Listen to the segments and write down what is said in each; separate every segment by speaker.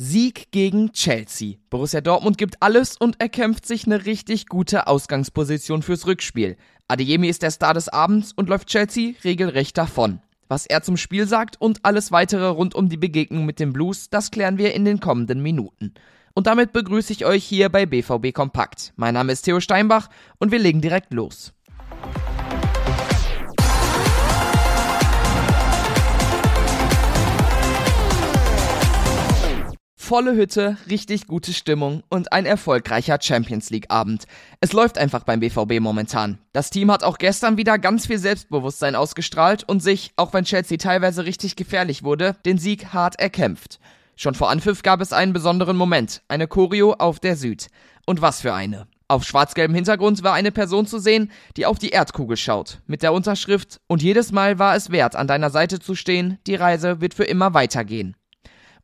Speaker 1: Sieg gegen Chelsea. Borussia Dortmund gibt alles und erkämpft sich eine richtig gute Ausgangsposition fürs Rückspiel. Adeyemi ist der Star des Abends und läuft Chelsea regelrecht davon. Was er zum Spiel sagt und alles weitere rund um die Begegnung mit dem Blues, das klären wir in den kommenden Minuten. Und damit begrüße ich euch hier bei BVB Kompakt. Mein Name ist Theo Steinbach und wir legen direkt los. Volle Hütte, richtig gute Stimmung und ein erfolgreicher Champions League Abend. Es läuft einfach beim BVB momentan. Das Team hat auch gestern wieder ganz viel Selbstbewusstsein ausgestrahlt und sich, auch wenn Chelsea teilweise richtig gefährlich wurde, den Sieg hart erkämpft. Schon vor Anpfiff gab es einen besonderen Moment, eine Choreo auf der Süd. Und was für eine. Auf schwarz-gelbem Hintergrund war eine Person zu sehen, die auf die Erdkugel schaut, mit der Unterschrift Und jedes Mal war es wert, an deiner Seite zu stehen, die Reise wird für immer weitergehen.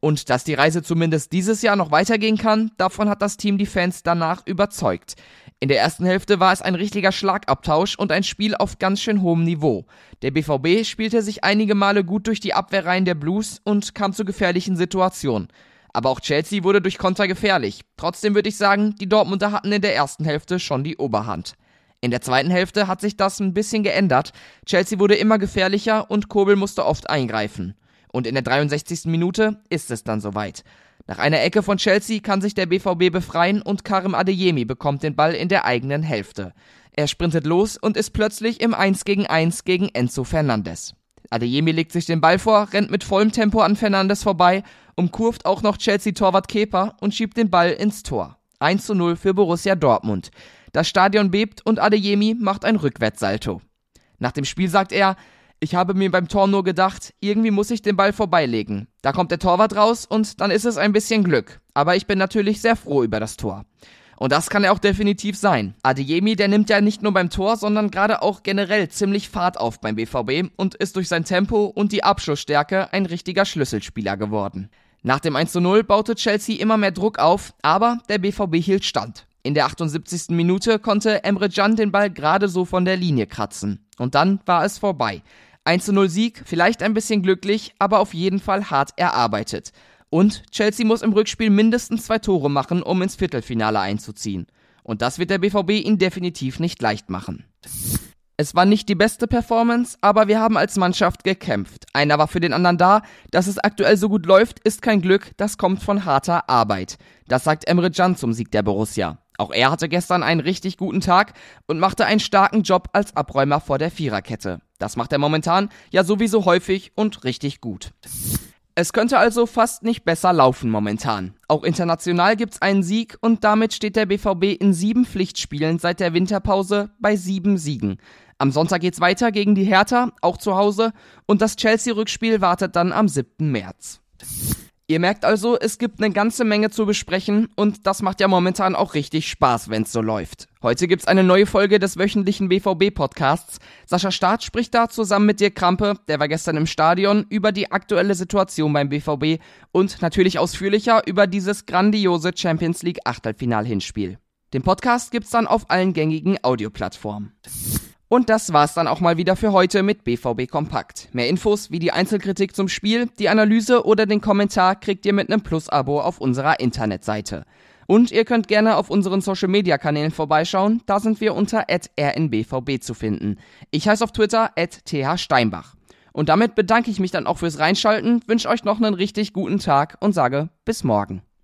Speaker 1: Und dass die Reise zumindest dieses Jahr noch weitergehen kann, davon hat das Team die Fans danach überzeugt. In der ersten Hälfte war es ein richtiger Schlagabtausch und ein Spiel auf ganz schön hohem Niveau. Der BVB spielte sich einige Male gut durch die Abwehrreihen der Blues und kam zu gefährlichen Situationen. Aber auch Chelsea wurde durch Konter gefährlich. Trotzdem würde ich sagen, die Dortmunder hatten in der ersten Hälfte schon die Oberhand. In der zweiten Hälfte hat sich das ein bisschen geändert. Chelsea wurde immer gefährlicher und Kobel musste oft eingreifen. Und in der 63. Minute ist es dann soweit. Nach einer Ecke von Chelsea kann sich der BVB befreien und Karim Adeyemi bekommt den Ball in der eigenen Hälfte. Er sprintet los und ist plötzlich im 1 gegen 1 gegen Enzo Fernandes. Adeyemi legt sich den Ball vor, rennt mit vollem Tempo an Fernandes vorbei, umkurvt auch noch Chelsea-Torwart Kepa und schiebt den Ball ins Tor. 1 zu 0 für Borussia Dortmund. Das Stadion bebt und Adeyemi macht ein Rückwärtssalto. Nach dem Spiel sagt er, ich habe mir beim Tor nur gedacht, irgendwie muss ich den Ball vorbeilegen. Da kommt der Torwart raus und dann ist es ein bisschen Glück. Aber ich bin natürlich sehr froh über das Tor. Und das kann er auch definitiv sein. Adeyemi, der nimmt ja nicht nur beim Tor, sondern gerade auch generell ziemlich Fahrt auf beim BVB und ist durch sein Tempo und die Abschlussstärke ein richtiger Schlüsselspieler geworden. Nach dem 1 0 baute Chelsea immer mehr Druck auf, aber der BVB hielt stand. In der 78. Minute konnte Emre Can den Ball gerade so von der Linie kratzen. Und dann war es vorbei. 1 0 Sieg, vielleicht ein bisschen glücklich, aber auf jeden Fall hart erarbeitet. Und Chelsea muss im Rückspiel mindestens zwei Tore machen, um ins Viertelfinale einzuziehen. Und das wird der BVB ihnen definitiv nicht leicht machen. Es war nicht die beste Performance, aber wir haben als Mannschaft gekämpft. Einer war für den anderen da. Dass es aktuell so gut läuft, ist kein Glück, das kommt von harter Arbeit. Das sagt Emre Can zum Sieg der Borussia. Auch er hatte gestern einen richtig guten Tag und machte einen starken Job als Abräumer vor der Viererkette. Das macht er momentan ja sowieso häufig und richtig gut. Es könnte also fast nicht besser laufen momentan. Auch international gibt's einen Sieg und damit steht der BVB in sieben Pflichtspielen seit der Winterpause bei sieben Siegen. Am Sonntag geht's weiter gegen die Hertha, auch zu Hause, und das Chelsea-Rückspiel wartet dann am 7. März. Ihr merkt also, es gibt eine ganze Menge zu besprechen und das macht ja momentan auch richtig Spaß, wenn's so läuft. Heute gibt's eine neue Folge des wöchentlichen BVB-Podcasts. Sascha Staat spricht da zusammen mit Dirk Krampe, der war gestern im Stadion, über die aktuelle Situation beim BVB und natürlich ausführlicher über dieses grandiose Champions League Achtelfinal-Hinspiel. Den Podcast gibt's dann auf allen gängigen Audioplattformen. Und das war's dann auch mal wieder für heute mit BVB Kompakt. Mehr Infos wie die Einzelkritik zum Spiel, die Analyse oder den Kommentar kriegt ihr mit einem Plus-Abo auf unserer Internetseite. Und ihr könnt gerne auf unseren Social Media Kanälen vorbeischauen, da sind wir unter rnbvb zu finden. Ich heiße auf Twitter thsteinbach. Und damit bedanke ich mich dann auch fürs Reinschalten, wünsche euch noch einen richtig guten Tag und sage bis morgen.